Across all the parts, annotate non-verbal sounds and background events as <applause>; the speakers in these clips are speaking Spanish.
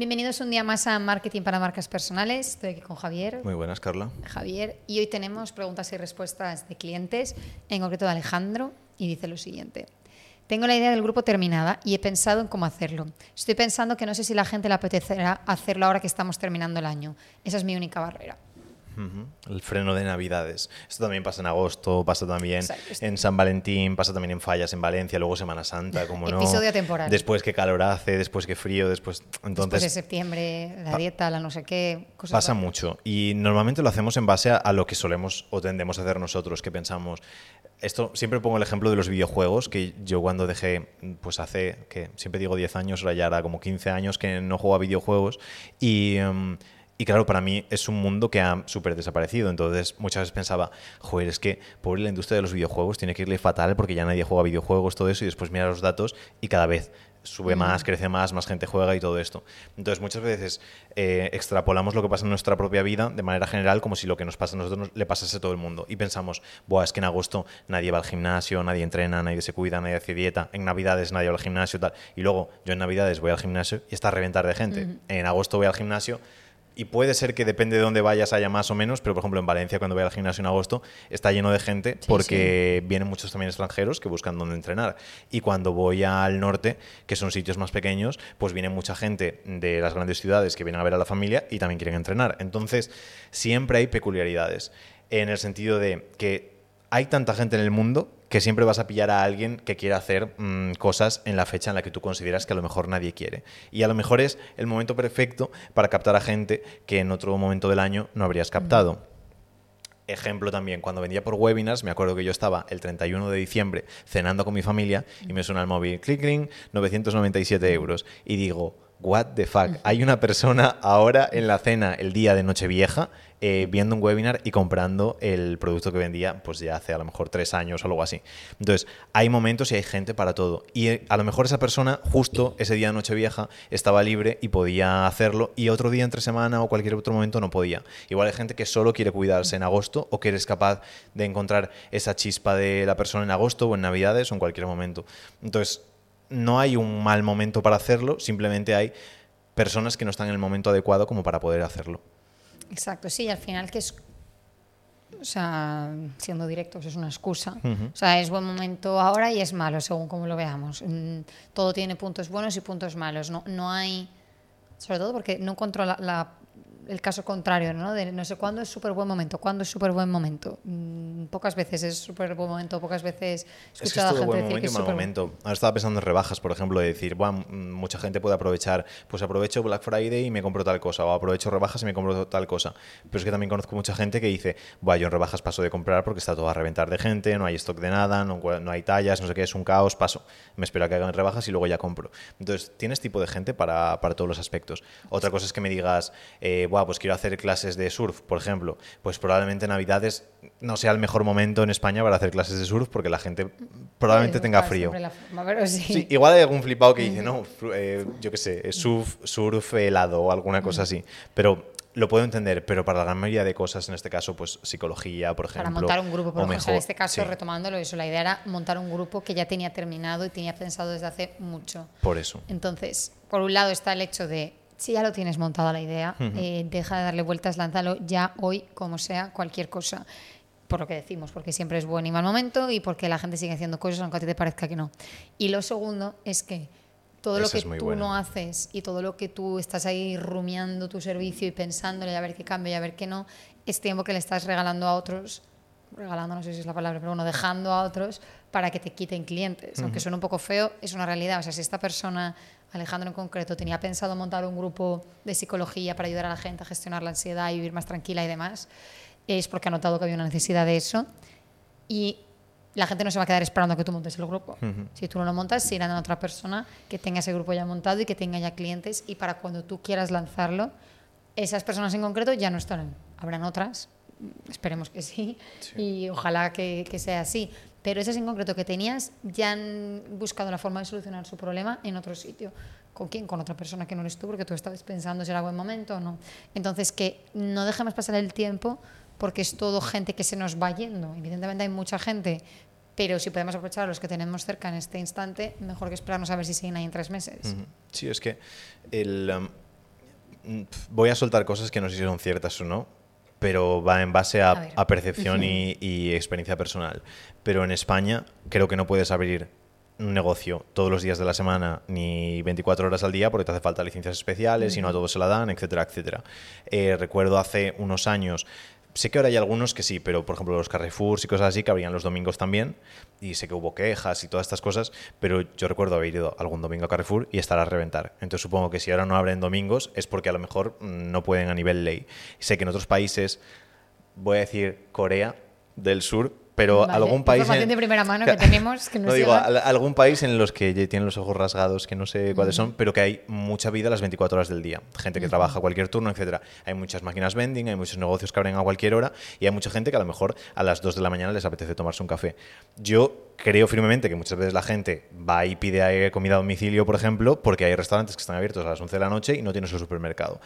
Bienvenidos un día más a Marketing para Marcas Personales. Estoy aquí con Javier. Muy buenas, Carla. Javier, y hoy tenemos preguntas y respuestas de clientes, en concreto de Alejandro, y dice lo siguiente. Tengo la idea del grupo terminada y he pensado en cómo hacerlo. Estoy pensando que no sé si la gente le apetecerá hacerlo ahora que estamos terminando el año. Esa es mi única barrera. El freno de Navidades. Esto también pasa en agosto, pasa también en San Valentín, pasa también en Fallas en Valencia, luego Semana Santa, como no. Episodio temporal. Después que calor hace, después que frío, después. Entonces, después de septiembre, la dieta, la no sé qué. Cosas pasa mucho. Y normalmente lo hacemos en base a, lo que solemos o tendemos a hacer nosotros, que pensamos. Esto siempre pongo el ejemplo de los videojuegos, que yo cuando dejé, pues hace, que siempre digo 10 años, ahora ya era como 15 años que no juego a videojuegos. Y. Em, y claro, para mí es un mundo que ha súper desaparecido. Entonces muchas veces pensaba, joder, es que pobre la industria de los videojuegos tiene que irle fatal porque ya nadie juega videojuegos, todo eso, y después mira los datos y cada vez sube más, crece más, más gente juega y todo esto. Entonces muchas veces eh, extrapolamos lo que pasa en nuestra propia vida de manera general como si lo que nos pasa a nosotros le pasase a todo el mundo. Y pensamos, Buah, es que en agosto nadie va al gimnasio, nadie entrena, nadie se cuida, nadie hace dieta, en Navidades nadie va al gimnasio, tal. Y luego yo en Navidades voy al gimnasio y está a reventar de gente. En agosto voy al gimnasio y puede ser que depende de dónde vayas haya más o menos, pero por ejemplo en Valencia cuando voy al gimnasio en agosto está lleno de gente porque vienen muchos también extranjeros que buscan dónde entrenar. Y cuando voy al norte, que son sitios más pequeños, pues viene mucha gente de las grandes ciudades que vienen a ver a la familia y también quieren entrenar. Entonces siempre hay peculiaridades en el sentido de que hay tanta gente en el mundo que siempre vas a pillar a alguien que quiera hacer mm, cosas en la fecha en la que tú consideras que a lo mejor nadie quiere. Y a lo mejor es el momento perfecto para captar a gente que en otro momento del año no habrías captado. Ejemplo también, cuando vendía por webinars, me acuerdo que yo estaba el 31 de diciembre cenando con mi familia y me suena el móvil, clic, clic, 997 euros. Y digo, what the fuck, hay una persona ahora en la cena el día de Nochevieja eh, viendo un webinar y comprando el producto que vendía pues ya hace a lo mejor tres años o algo así. Entonces, hay momentos y hay gente para todo. Y eh, a lo mejor esa persona justo ese día de Nochevieja estaba libre y podía hacerlo y otro día entre semana o cualquier otro momento no podía. Igual hay gente que solo quiere cuidarse en agosto o que eres capaz de encontrar esa chispa de la persona en agosto o en Navidades o en cualquier momento. Entonces, no hay un mal momento para hacerlo, simplemente hay personas que no están en el momento adecuado como para poder hacerlo. Exacto, sí, al final que es, o sea, siendo directos, es una excusa. O sea, es buen momento ahora y es malo, según como lo veamos. Mm, todo tiene puntos buenos y puntos malos. No, no hay, sobre todo porque no controla la el caso contrario, ¿no? De no sé cuándo es súper buen momento, cuándo es súper buen momento. Mm, pocas veces es súper buen momento, pocas veces he escuchado es que es a gente buen decir momento que es mal momento. Ahora estaba pensando en rebajas, por ejemplo, de decir, bueno, mucha gente puede aprovechar, pues aprovecho Black Friday y me compro tal cosa, o aprovecho rebajas y me compro tal cosa. Pero es que también conozco mucha gente que dice, bueno, yo en rebajas paso de comprar porque está todo a reventar de gente, no hay stock de nada, no, no hay tallas, no sé qué, es un caos, paso. Me espero a que hagan rebajas y luego ya compro. Entonces, tienes tipo de gente para, para todos los aspectos. Otra cosa es que me digas, eh, pues quiero hacer clases de surf, por ejemplo, pues probablemente Navidades no sea el mejor momento en España para hacer clases de surf porque la gente probablemente tenga frío. igual hay algún flipado que dice, no, eh, yo qué sé, surf, surf helado o alguna cosa así. Pero lo puedo entender, pero para la gran mayoría de cosas, en este caso, pues psicología, por ejemplo. Para montar un grupo, por ejemplo, en este caso, retomándolo eso, la idea era montar un grupo que ya tenía terminado y tenía pensado desde hace mucho. Por eso. Entonces, por un lado está el hecho de si ya lo tienes montada la idea, eh, deja de darle vueltas, lánzalo ya hoy, como sea, cualquier cosa. Por lo que decimos, porque siempre es buen y mal momento y porque la gente sigue haciendo cosas aunque a ti te parezca que no. Y lo segundo es que todo lo que tú no haces y todo lo que tú estás ahí rumiando tu servicio y pensándole a ver qué cambia y a ver qué no, es tiempo que le estás regalando a otros, regalando no sé si es la palabra, pero bueno, dejando a otros para que te quiten clientes. Aunque suene un poco feo, es una realidad. O sea, si esta persona Alejandro en concreto tenía pensado montar un grupo de psicología para ayudar a la gente a gestionar la ansiedad y vivir más tranquila y demás, es porque ha notado que había una necesidad de eso. Y la gente no se va a quedar esperando a que tú montes el grupo. Si tú no lo montas, se irán a otra persona que tenga ese grupo ya montado y que tenga ya clientes y para cuando tú quieras lanzarlo, esas personas en concreto ya no estarán. Habrán otras, esperemos que sí, y ojalá que, que, sea así pero esas en concreto que tenías ya han buscado la forma de solucionar su problema en otro sitio. ¿Con quién? Con otra persona que no eres tú, porque tú estabas pensando si era buen momento o no. Entonces, que no dejemos pasar el tiempo porque es todo gente que se nos va yendo. Evidentemente hay mucha gente, pero si podemos aprovechar a los que tenemos cerca en este instante, mejor que esperarnos a ver si siguen ahí en tres meses. Sí, es que el, um, voy a soltar cosas que no sé si son ciertas o no, pero va en base a, A ver. a percepción y, y experiencia personal. Pero en España creo que no puedes abrir un negocio todos los días de la semana ni 24 horas al día porque te hace falta licencias especiales y no a todos se la dan, etcétera, etcétera. Eh, recuerdo hace unos años, sé que ahora hay algunos que sí, pero por ejemplo los Carrefours y cosas así que abrían los domingos también y sé que hubo quejas y todas estas cosas, pero yo recuerdo haber ido algún domingo a Carrefour y estar a reventar. Entonces supongo que si ahora no abren domingos es porque a lo mejor mm, no pueden a nivel ley. Sé que en otros países, voy a decir Corea del Sur, pero Vale, algún país... información en- de primera mano que tenemos, que nos <laughs> no digo, llega. algún país en los que tienen los ojos rasgados, que no sé cuáles son, pero que hay mucha vida las 24 horas del día. Gente que trabaja cualquier turno, etcétera. Hay muchas máquinas vending, hay muchos negocios que abren a cualquier hora y hay mucha gente que a lo mejor a las 2 de la mañana les apetece tomarse un café. Yo creo firmemente que muchas veces la gente va y pide eh, comida a domicilio, por ejemplo, porque hay restaurantes que están abiertos a las 11 de la noche y no tienen su supermercado.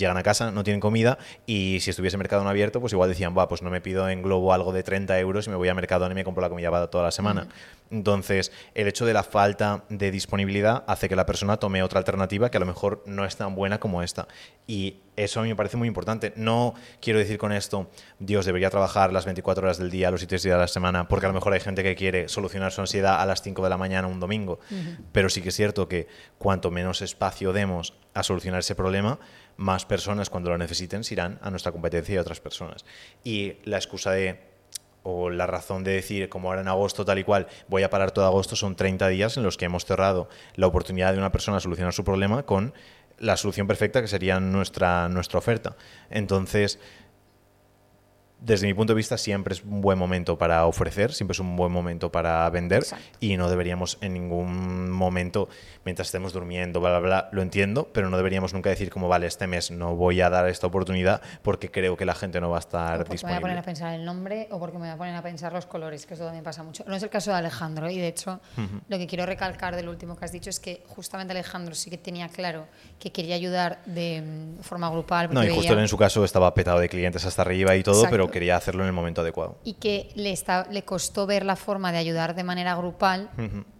Llegan a casa, no tienen comida y si estuviese Mercadona abierto, pues igual decían, va, pues no me pido en Globo algo de 30 euros y me voy a Mercadona y me compro la comida toda la semana. Entonces, el hecho de la falta de disponibilidad hace que la persona tome otra alternativa que a lo mejor no es tan buena como esta. Y eso a mí me parece muy importante. No quiero decir con esto, Dios debería trabajar las 24 horas del día, los 7 días de la semana, porque a lo mejor hay gente que quiere solucionar su ansiedad a las 5 de la mañana un domingo. Pero sí que es cierto que cuanto menos espacio demos a solucionar ese problema, más personas cuando lo necesiten se irán a nuestra competencia y a otras personas. Y la excusa de o la razón de decir, como ahora en agosto tal y cual, voy a parar todo agosto, son 30 días en los que hemos cerrado la oportunidad de una persona a solucionar su problema con la solución perfecta que sería nuestra, nuestra oferta. Entonces, desde mi punto de vista, siempre es un buen momento para ofrecer, siempre es un buen momento para vender Exacto. y no deberíamos en ningún momento, mientras estemos durmiendo, bla, bla, bla, lo entiendo, pero no deberíamos nunca decir como, vale, este mes no voy a dar esta oportunidad porque creo que la gente no va a estar O porque me voy a poner disponible. a pensar el nombre o porque me voy a poner a pensar los colores, que eso también pasa mucho. No es el caso de Alejandro y de hecho lo que quiero recalcar del último que has dicho es que justamente Alejandro sí que tenía claro que quería ayudar de forma grupal. No, y justo veía- en su caso estaba petado de clientes hasta arriba y todo, Exacto. pero quería hacerlo en el momento adecuado. y que le, está, le costó ver la forma de ayudar de manera grupal,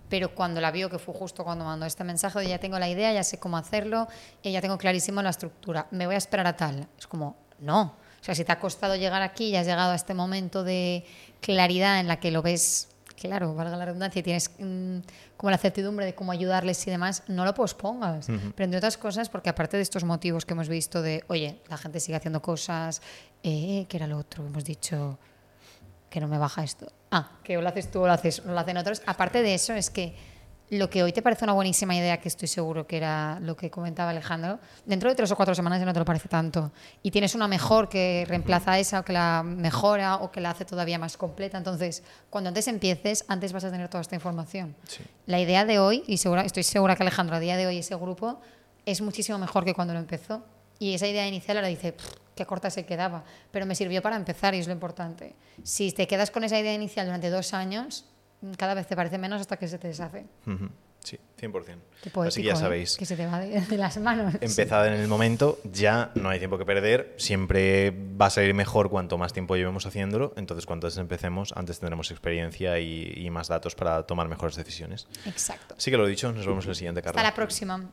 pero cuando la vio, que fue justo cuando mandó este mensaje de ya tengo la idea, ya sé cómo hacerlo, y ya tengo clarísimo la estructura, me voy a esperar a tal. Es como, no. O sea, si te ha costado llegar aquí y has llegado a este momento de claridad en la que lo ves, claro, valga la redundancia, y tienes mm, como la certidumbre de cómo ayudarles y demás, no lo pospongas. Pero entre otras cosas, porque aparte de estos motivos que hemos visto de, oye, la gente sigue haciendo cosas, eh, que era lo otro, hemos dicho que no me baja esto. Ah, que o lo haces tú o lo, haces, o lo hacen otros. Aparte de eso, es que lo que hoy te parece una buenísima idea, que estoy seguro que era lo que comentaba Alejandro, dentro de tres o cuatro semanas ya no te lo parece tanto. Y tienes una mejor que reemplaza a esa o que la mejora o que la hace todavía más completa. Entonces, cuando antes empieces, antes vas a tener toda esta información. Sí. La idea de hoy, y segura, estoy segura que Alejandro a día de hoy ese grupo es muchísimo mejor que cuando lo empezó. Y esa idea inicial ahora dice, "Pff, qué corta se quedaba, pero me sirvió para empezar y es lo importante. Si te quedas con esa idea inicial durante dos años, cada vez te parece menos hasta que se te deshace. Sí, 100%. Qué poético, Así que ya ¿eh? sabéis. Que se te va de, de las manos. Empezad en el momento, ya no hay tiempo que perder, siempre va a salir mejor cuanto más tiempo llevemos haciéndolo, entonces cuanto antes empecemos, antes tendremos experiencia y, y más datos para tomar mejores decisiones. Exacto. Así que lo dicho, nos vemos en el siguiente, Carla. Hasta la próxima.